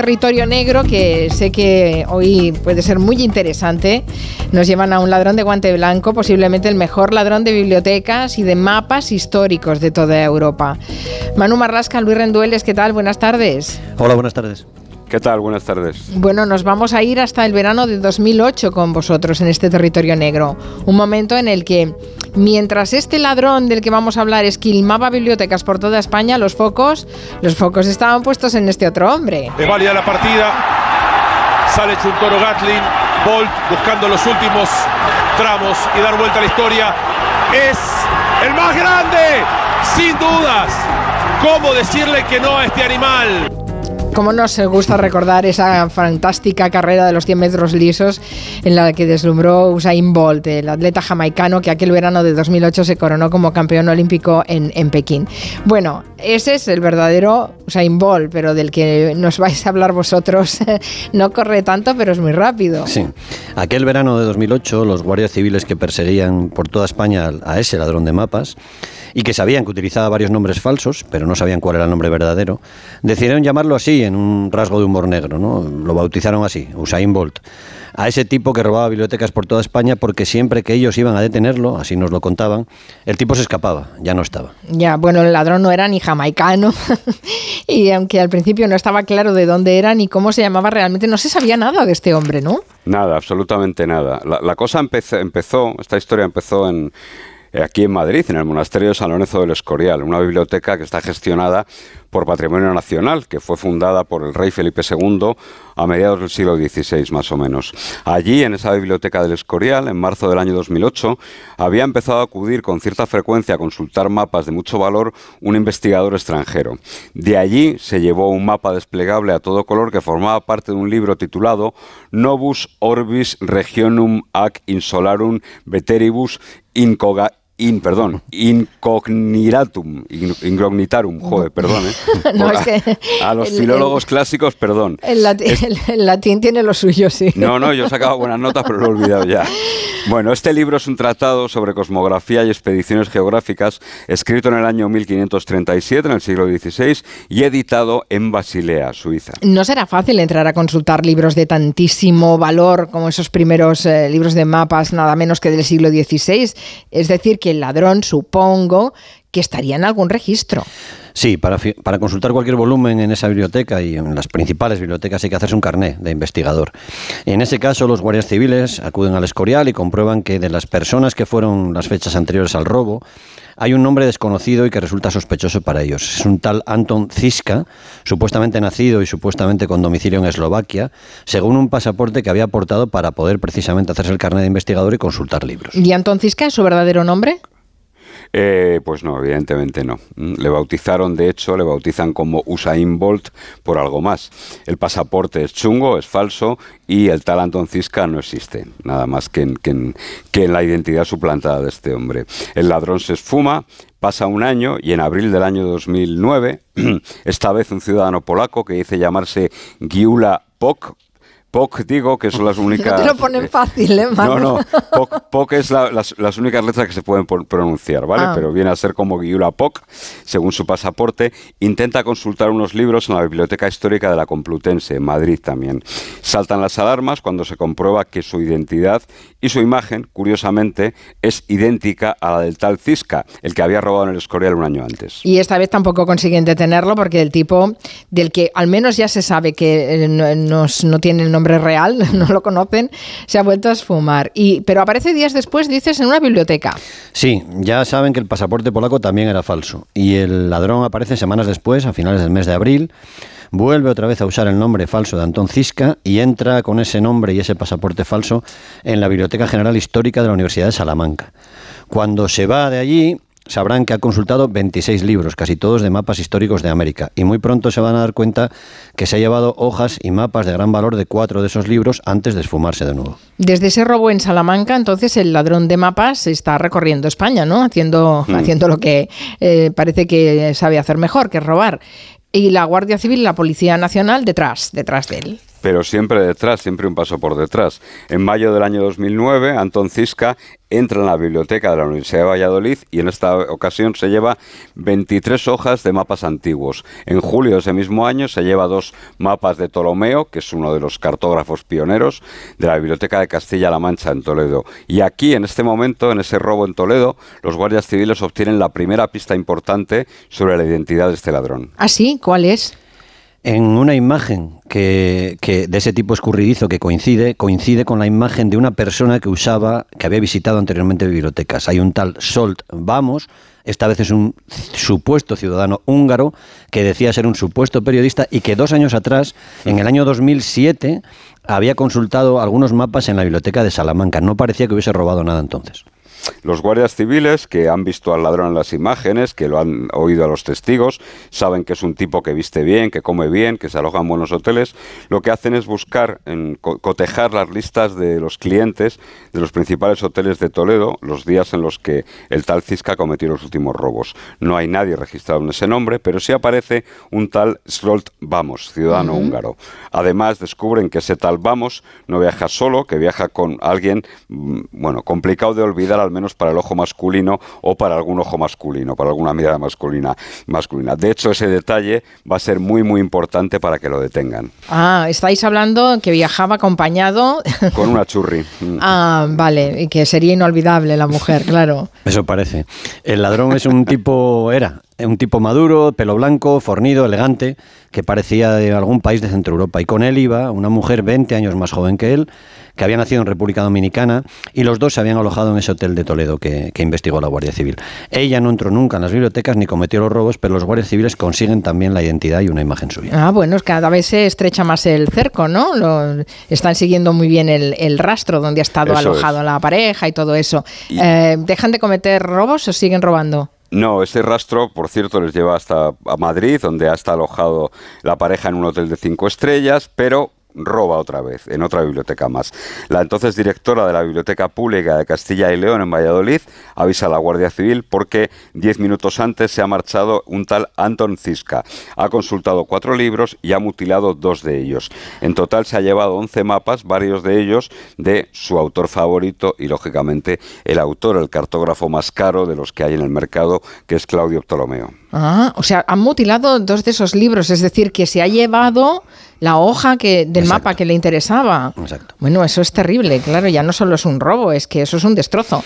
territorio negro que sé que hoy puede ser muy interesante. Nos llevan a un ladrón de guante blanco, posiblemente el mejor ladrón de bibliotecas y de mapas históricos de toda Europa. Manu Marlasca, Luis Rendueles, ¿qué tal? Buenas tardes. Hola, buenas tardes. ¿Qué tal? Buenas tardes. Bueno, nos vamos a ir hasta el verano de 2008 con vosotros en este territorio negro. Un momento en el que, mientras este ladrón del que vamos a hablar esquilmaba bibliotecas por toda España, los focos, los focos estaban puestos en este otro hombre. Es válida la partida. Sale Chuntoro Gatlin. Bolt buscando los últimos tramos y dar vuelta a la historia. Es el más grande, sin dudas. ¿Cómo decirle que no a este animal? Cómo nos gusta recordar esa fantástica carrera de los 100 metros lisos en la que deslumbró Usain Bolt, el atleta jamaicano que aquel verano de 2008 se coronó como campeón olímpico en, en Pekín. Bueno, ese es el verdadero Usain Bolt, pero del que nos vais a hablar vosotros no corre tanto, pero es muy rápido. Sí, aquel verano de 2008 los guardias civiles que perseguían por toda España a ese ladrón de mapas y que sabían que utilizaba varios nombres falsos, pero no sabían cuál era el nombre verdadero, decidieron llamarlo así en un rasgo de humor negro, ¿no? Lo bautizaron así, Usain Bolt. A ese tipo que robaba bibliotecas por toda España porque siempre que ellos iban a detenerlo, así nos lo contaban, el tipo se escapaba, ya no estaba. Ya, bueno, el ladrón no era ni jamaicano y aunque al principio no estaba claro de dónde era ni cómo se llamaba realmente, no se sabía nada de este hombre, ¿no? Nada, absolutamente nada. La, la cosa empezó, empezó, esta historia empezó en, aquí en Madrid, en el Monasterio de San Lorenzo del Escorial, una biblioteca que está gestionada por Patrimonio Nacional, que fue fundada por el rey Felipe II a mediados del siglo XVI, más o menos. Allí, en esa biblioteca del Escorial, en marzo del año 2008, había empezado a acudir con cierta frecuencia a consultar mapas de mucho valor un investigador extranjero. De allí se llevó un mapa desplegable a todo color que formaba parte de un libro titulado Novus Orbis Regionum ac Insolarum Veteribus Incoga in, perdón, incognitatum, incognitarum, joder, perdón, ¿eh? No, es que a los el- filólogos clásicos, perdón. El, latín tiene lo suyo, sí. No, no, yo he sacado buenas notas, pero lo he olvidado ya. Bueno, este libro es un tratado sobre cosmografía y expediciones geográficas, escrito en el año 1537, en el siglo XVI, y editado en Basilea, Suiza. No será fácil entrar a consultar libros de tantísimo valor como esos primeros eh, libros de mapas, nada menos que del siglo XVI. Es decir, que el ladrón, supongo, que estaría en algún registro. Sí, para, para consultar cualquier volumen en esa biblioteca y en las principales bibliotecas hay que hacerse un carné de investigador. En ese caso, los guardias civiles acuden al Escorial y comprueban que de las personas que fueron las fechas anteriores al robo, hay un nombre desconocido y que resulta sospechoso para ellos. Es un tal Anton Ziska, supuestamente nacido y supuestamente con domicilio en Eslovaquia, según un pasaporte que había aportado para poder precisamente hacerse el carné de investigador y consultar libros. ¿Y Anton Ziska es su verdadero nombre? Eh, pues no, evidentemente no. Mm, Le bautizaron, de hecho, le bautizan como Usain Bolt por algo más. El pasaporte es chungo, es falso y el tal Anton Ziska no existe, nada más que en, que en- que en la identidad suplantada de este hombre. El ladrón se esfuma, pasa un año y en abril del año 2009, esta vez un ciudadano polaco que dice llamarse Giula Pok, Pok digo que son las únicas... No te lo ponen fácil, ¿eh, Manu? No, no, POC, POC es la- las, las únicas letras que se pueden pronunciar, ¿vale? Ah. Pero viene a ser como Guiula POC, según su pasaporte. Intenta consultar unos libros en la Biblioteca Histórica de la Complutense, en Madrid también. Saltan las alarmas cuando se comprueba que su identidad y su imagen, curiosamente, es idéntica a la del tal Cisca, el que había robado en el Escorial un año antes. Y esta vez tampoco consiguen detenerlo porque el tipo del que al menos ya se sabe que eh, no, no no tiene el nombre real, no lo conocen, se ha vuelto a esfumar. Y, pero aparece días después, dices, en una biblioteca. Sí, ya saben que el pasaporte polaco también era falso. Y el ladrón aparece semanas después, a finales del mes de abril, vuelve otra vez a usar el nombre falso de Antón Ziska y entra con ese nombre y ese pasaporte falso en la Biblioteca General Histórica de la Universidad de Salamanca. Cuando se va de allí, sabrán que ha consultado 26 libros, casi todos de mapas históricos de América, y muy pronto se van a dar cuenta que se ha llevado hojas y mapas de gran valor de cuatro de esos libros antes de esfumarse de nuevo. Desde ese robo en Salamanca, entonces el ladrón de mapas está recorriendo España, ¿no? Haciendo, haciendo lo que eh, parece que sabe hacer mejor, que es robar. Y la Guardia Civil y la Policía Nacional detrás, detrás de él. Pero siempre detrás, siempre un paso por detrás. En mayo del año 2009, Antón Cisca entra en la biblioteca de la Universidad de Valladolid y en esta ocasión se lleva 23 hojas de mapas antiguos. En julio de ese mismo año se lleva dos mapas de Ptolomeo, que es uno de los cartógrafos pioneros de la Biblioteca de Castilla-La Mancha en Toledo. Y aquí, en este momento, en ese robo en Toledo, los guardias civiles obtienen la primera pista importante sobre la identidad de este ladrón. ¿Ah, sí? ¿Cuál es? En una imagen que, de ese tipo escurridizo que coincide, coincide con la imagen de una persona que usaba, que había visitado anteriormente bibliotecas. Hay un tal Solt Vamos, esta vez es un supuesto ciudadano húngaro que decía ser un supuesto periodista y que dos años atrás, en el año 2007, había consultado algunos mapas en la biblioteca de Salamanca. No parecía que hubiese robado nada entonces. Los guardias civiles que han visto al ladrón en las imágenes, que lo han oído a los testigos, saben que es un tipo que viste bien, que come bien, que se aloja en buenos hoteles. Lo que hacen es buscar, en, cotejar las listas de los clientes de los principales hoteles de Toledo los días en los que el tal Cisca cometió los últimos robos. No hay nadie registrado en ese nombre, pero sí aparece un tal Slolt Vamos, ciudadano húngaro. Además, descubren que ese tal Vamos no viaja solo, que viaja con alguien, mm, bueno, complicado de olvidar al menos para el ojo masculino o para algún ojo masculino, para alguna mirada masculina. masculina. De hecho, ese detalle va a ser muy, muy importante para que lo detengan. Ah, estáis hablando que viajaba acompañado. Con una churri. ah, vale, y que sería inolvidable la mujer, claro. Eso parece. El ladrón es un tipo, era, un tipo maduro, pelo blanco, fornido, elegante, que parecía de algún país de Centro Europa. Y con él iba una mujer 20 años más joven que él, que había nacido en República Dominicana, y los dos se habían alojado en ese hotel de Toledo que, investigó la Guardia Civil. Ella no entró nunca en las bibliotecas ni cometió los robos, pero los guardias civiles consiguen también la identidad y una imagen suya. Ah, bueno, cada vez se estrecha más el cerco, ¿no? Lo, están siguiendo muy bien el, rastro donde ha estado alojado la pareja y todo eso. Eh, ¿Dejan de cometer robos o siguen robando? No, ese rastro, por cierto, les lleva hasta a Madrid, donde ha estado alojado la pareja en un hotel de cinco estrellas, pero roba otra vez, en otra biblioteca más. La entonces directora de la Biblioteca Pública de Castilla y León en Valladolid avisa a la Guardia Civil porque diez minutos antes se ha marchado un tal Anton Cisca. Ha consultado cuatro libros y ha mutilado dos de ellos. En total se ha llevado once mapas, varios de ellos de su autor favorito y, lógicamente, el autor, el cartógrafo más caro de los que hay en el mercado, que es Claudio Ptolomeo. Ah, o sea, han mutilado dos de esos libros, es decir, que se ha llevado la hoja que, del mapa que le interesaba. Exacto. Bueno, eso es terrible, claro, ya no solo es un robo, es que eso es un destrozo.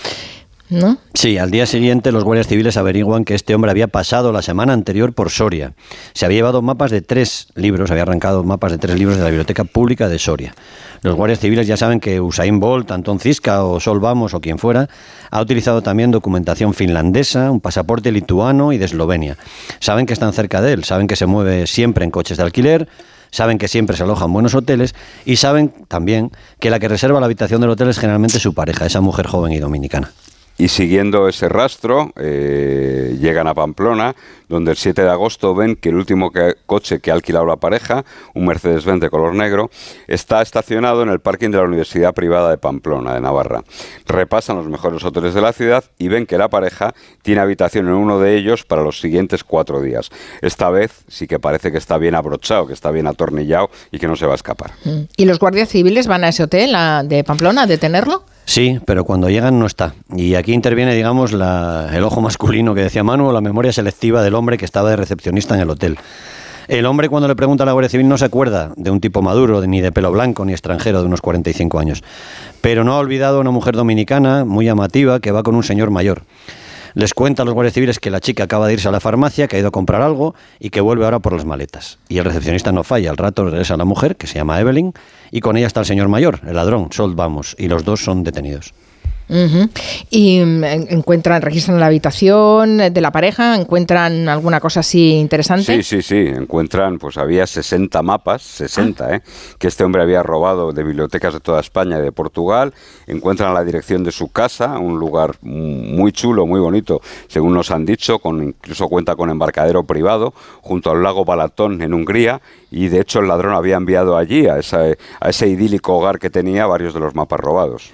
¿No? Sí, al día siguiente los guardias civiles averiguan que este hombre había pasado la semana anterior por Soria. Se había llevado mapas de tres libros, había arrancado mapas de tres libros de la Biblioteca Pública de Soria. Los guardias civiles ya saben que Usain Bolt, Anton Cisca o Sol Vamos o quien fuera, ha utilizado también documentación finlandesa, un pasaporte lituano y de Eslovenia. Saben que están cerca de él, saben que se mueve siempre en coches de alquiler, saben que siempre se alojan buenos hoteles y saben también que la que reserva la habitación del hotel es generalmente su pareja, esa mujer joven y dominicana. Y siguiendo ese rastro, eh, llegan a Pamplona, donde el 7 de agosto ven que el último coche que ha alquilado la pareja, un Mercedes-Benz de color negro, está estacionado en el parking de la Universidad Privada de Pamplona, de Navarra. Repasan los mejores hoteles de la ciudad y ven que la pareja tiene habitación en uno de ellos para los siguientes cuatro días. Esta vez sí que parece que está bien abrochado, que está bien atornillado y que no se va a escapar. Mm. ¿Y los guardias civiles van a ese hotel de Pamplona a detenerlo? Sí, pero cuando llegan no está. Y aquí interviene, digamos, el ojo masculino que decía Manu, la memoria selectiva del hombre que estaba de recepcionista en el hotel. El hombre cuando le pregunta a la Guardia Civil no se acuerda de un tipo maduro, ni de pelo blanco, ni extranjero de unos 45 años. Pero no ha olvidado a una mujer dominicana muy llamativa que va con un señor mayor. Les cuenta a los guardias civiles que la chica acaba de irse a la farmacia, que ha ido a comprar algo y que vuelve ahora por las maletas. Y el recepcionista no falla, al rato regresa a la mujer, que se llama Evelyn, y con ella está el señor mayor, el ladrón, Sol Vamos, y los dos son detenidos. Y mm, encuentran, registran la habitación de la pareja, encuentran alguna cosa así interesante. Sí, sí, sí, encuentran, pues había 60 mapas, 60, ah. ¿eh? que este hombre había robado de bibliotecas de toda España y de Portugal. Encuentran la dirección de su casa, un lugar muy chulo, muy bonito, según nos han dicho, con incluso cuenta con embarcadero privado junto al lago Balatón en Hungría y de hecho el ladrón había enviado allí a, a ese idílico hogar que tenía varios de los mapas robados.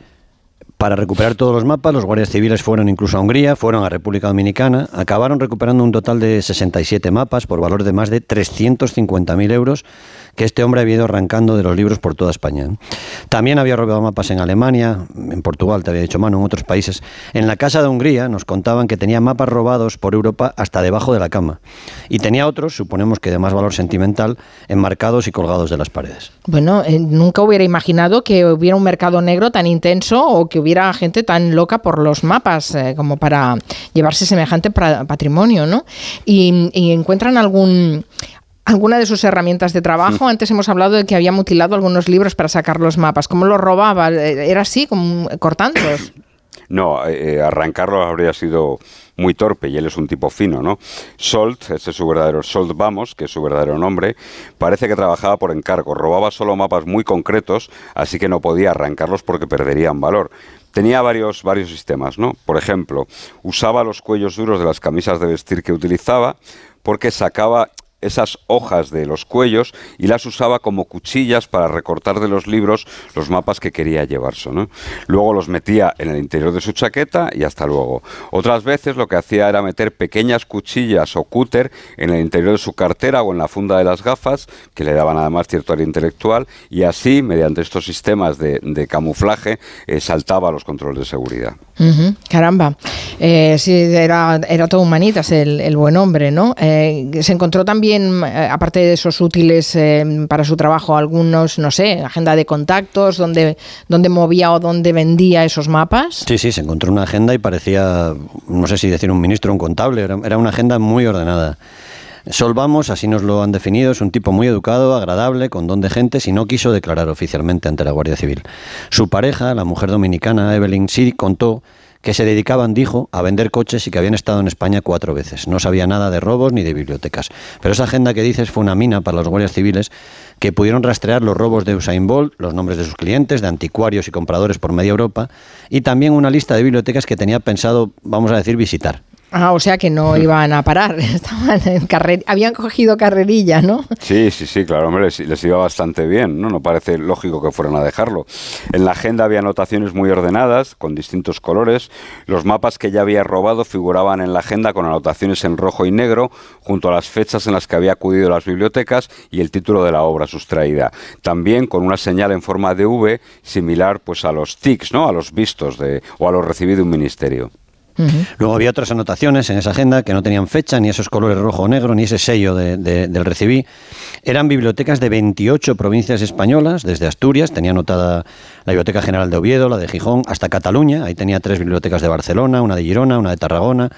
Para recuperar todos los mapas, los guardias civiles fueron incluso a Hungría, fueron a República Dominicana, acabaron recuperando un total de 67 mapas por valor de más de 350.000 euros que este hombre había ido arrancando de los libros por toda España. También había robado mapas en Alemania, en Portugal, te había dicho mano, en otros países. En la casa de Hungría nos contaban que tenía mapas robados por Europa hasta debajo de la cama. Y tenía otros, suponemos que de más valor sentimental, enmarcados y colgados de las paredes. Bueno, eh, nunca hubiera imaginado que hubiera un mercado negro tan intenso o que hubiera gente tan loca por los mapas eh, como para llevarse semejante patrimonio, ¿no? y encuentran algún alguna de sus herramientas de trabajo. Antes hemos hablado de que había mutilado algunos libros para sacar los mapas. ¿Cómo los robaba? ¿Era así, como cortándolos? No, eh, eh, arrancarlos habría sido muy torpe y él es un tipo fino, ¿no? Solt, ese es su verdadero Solt Vamos, que es su verdadero nombre, parece que trabajaba por encargo, robaba solo mapas muy concretos, así que no podía arrancarlos porque perderían valor. Tenía varios, varios sistemas, ¿no? Por ejemplo, usaba los cuellos duros de las camisas de vestir que utilizaba porque sacaba esas hojas de los cuellos y las usaba como cuchillas para recortar de los libros los mapas que quería llevarse. Luego los metía en el interior de su chaqueta y hasta luego. Otras veces lo que hacía era meter pequeñas cuchillas o cúter en el interior de su cartera o en la funda de las gafas, que le daban además cierto área intelectual, y así, mediante estos sistemas de, camuflaje, eh, saltaba los controles de seguridad. Caramba, eh, sí, era, era todo humanitas el, buen hombre, ¿no? Eh, se encontró también eh, aparte de esos útiles eh, para su trabajo, algunos, no sé, agenda de contactos, donde, donde movía o donde vendía esos mapas? Sí, sí, se encontró una agenda y parecía, no sé si decir un ministro o un contable, era, era una agenda muy ordenada. Solvamos, así nos lo han definido, es un tipo muy educado, agradable, con don de gente, y no quiso declarar oficialmente ante la Guardia Civil. Su pareja, la mujer dominicana Evelyn, sí contó que se dedicaban, dijo, a vender coches y que habían estado en España cuatro veces. No sabía nada de robos ni de bibliotecas. Pero esa agenda que dices fue una mina para los guardias civiles que pudieron rastrear los robos de Usain Bolt, los nombres de sus clientes, de anticuarios y compradores por media Europa, y también una lista de bibliotecas que tenía pensado, vamos a decir, visitar. Ah, o sea que no iban a parar, estaban en carrer habían cogido carrerilla, ¿no? Sí, sí, sí, claro, hombre, les, iba bastante bien, ¿no? No parece lógico que fueran a dejarlo. En la agenda había anotaciones muy ordenadas, con distintos colores. Los mapas que ya había robado figuraban en la agenda con anotaciones en rojo y negro, junto a las fechas en las que había acudido a las bibliotecas y el título de la obra sustraída. También con una señal en forma de V, similar pues a los tics, ¿no? A los vistos de, o a los recibidos de un ministerio. Luego había otras anotaciones en esa agenda que no tenían fecha, ni esos colores rojo o negro, ni ese sello del recibí. Eran bibliotecas de 28 provincias españolas, desde Asturias, tenía anotada la Biblioteca General de Oviedo, la de Gijón, hasta Cataluña. Ahí tenía tres bibliotecas de Barcelona, una de Girona, una de Tarragona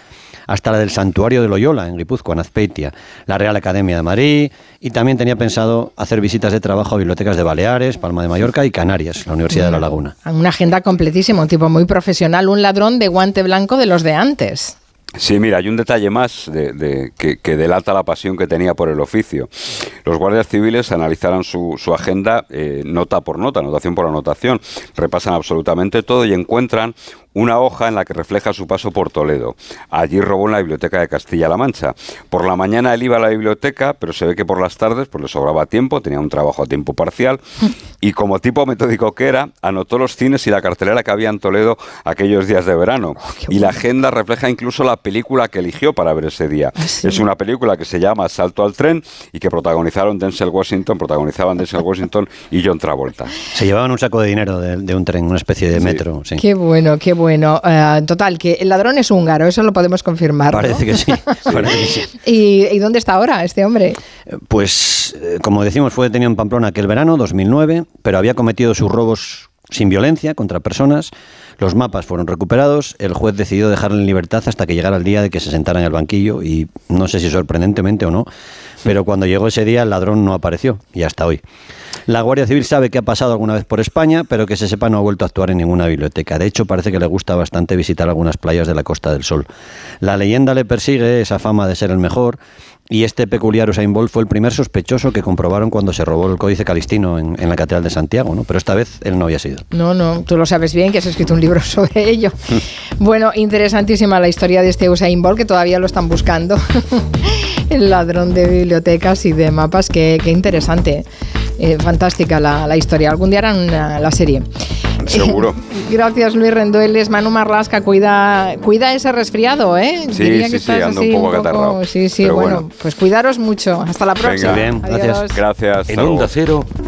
hasta la del Santuario de Loyola, en Guipúzcoa, en Azpeitia, la Real Academia de Madrid, y también tenía pensado hacer visitas de trabajo a bibliotecas de Baleares, Palma de Mallorca y Canarias, la Universidad de La Laguna. Una agenda completísima, un tipo muy profesional, un ladrón de guante blanco de los de antes. Sí, mira, hay un detalle más de, que, delata la pasión que tenía por el oficio. Los guardias civiles analizaron su, agenda eh, nota por nota, anotación por anotación, repasan absolutamente todo y encuentran una hoja en la que refleja su paso por Toledo. Allí robó en la biblioteca de Castilla-La Mancha. Por la mañana él iba a la biblioteca, pero se ve que por las tardes pues le sobraba tiempo, tenía un trabajo a tiempo parcial y como tipo metódico que era, anotó los cines y la cartelera que había en Toledo aquellos días de verano. Oh, y la agenda refleja incluso la película que eligió para ver ese día. Ah, es una película que se llama Salto al tren y que protagonizaron Denzel Washington, protagonizaban Denzel Washington y John Travolta. Se llevaban un saco de dinero de, un tren, una especie de metro. Qué bueno, qué bueno bueno. Eh, total, que el ladrón es húngaro, eso lo podemos confirmar. Parece, que, sí, ¿Y, dónde está ahora este hombre? Pues, eh, como decimos, fue detenido en Pamplona aquel verano, 2009, pero había cometido sus robos sin violencia contra personas. Los mapas fueron recuperados. El juez decidió dejarle en libertad hasta que llegara el día de que se sentara en el banquillo y no sé si sorprendentemente o no, pero cuando llegó ese día el ladrón no apareció y hasta hoy. La Guardia Civil sabe que ha pasado alguna vez por España, pero que se sepa no ha vuelto a actuar en ninguna biblioteca. De hecho, parece que le gusta bastante visitar algunas playas de la Costa del Sol. La leyenda le persigue, esa fama de ser el mejor, y este peculiar Usain Bolt fue el primer sospechoso que comprobaron cuando se robó el Códice Calistino en, la Catedral de Santiago, ¿no? Pero esta vez él no había sido. No, no, tú lo sabes bien que has escrito un libro sobre ello. bueno, interesantísima la historia de este Usain Bolt, que todavía lo están buscando. el ladrón de bibliotecas y de mapas, qué, interesante. Eh, fantástica la, historia. Algún día harán la serie. Seguro. Gracias, Luis Rendueles. Manu Marlasca, cuida, cuida ese resfriado, ¿eh? Sí, Diría sí, que sí, estás ando así un poco acatarrado. Sí, sí, bueno, bueno. pues cuidaros mucho. Hasta la próxima. Bien, gracias. Gracias. En Onda. Cero,